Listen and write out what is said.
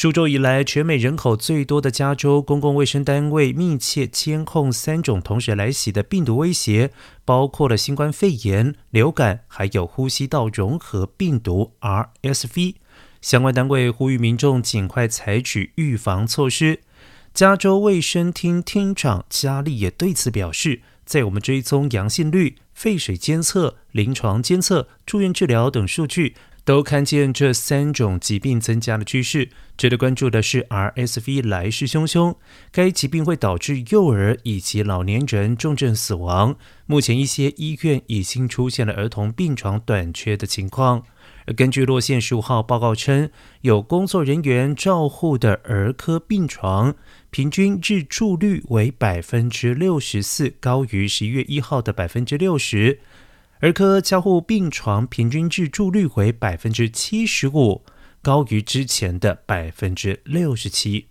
数周以来，全美人口最多的加州公共卫生单位密切监控三种同时来袭的病毒威胁，包括了新冠肺炎、流感，还有呼吸道融合病毒 RSV。相关单位呼吁民众尽快采取预防措施。加州卫生厅厅长加利也对此表示，在我们追踪阳性率、肺水监测、临床监测、住院治疗等数据。都看见这三种疾病增加的趋势。值得关注的是，RSV 来势汹汹，该疾病会导致幼儿以及老年人重症死亡。目前，一些医院已经出现了儿童病床短缺的情况。而根据洛县十五号报告称，有工作人员照护的儿科病床平均日住率为百分之六十四，高于十一月一号的百分之六十。儿科交互病床平均日住率为百分之七十五，高于之前的百分之六十七。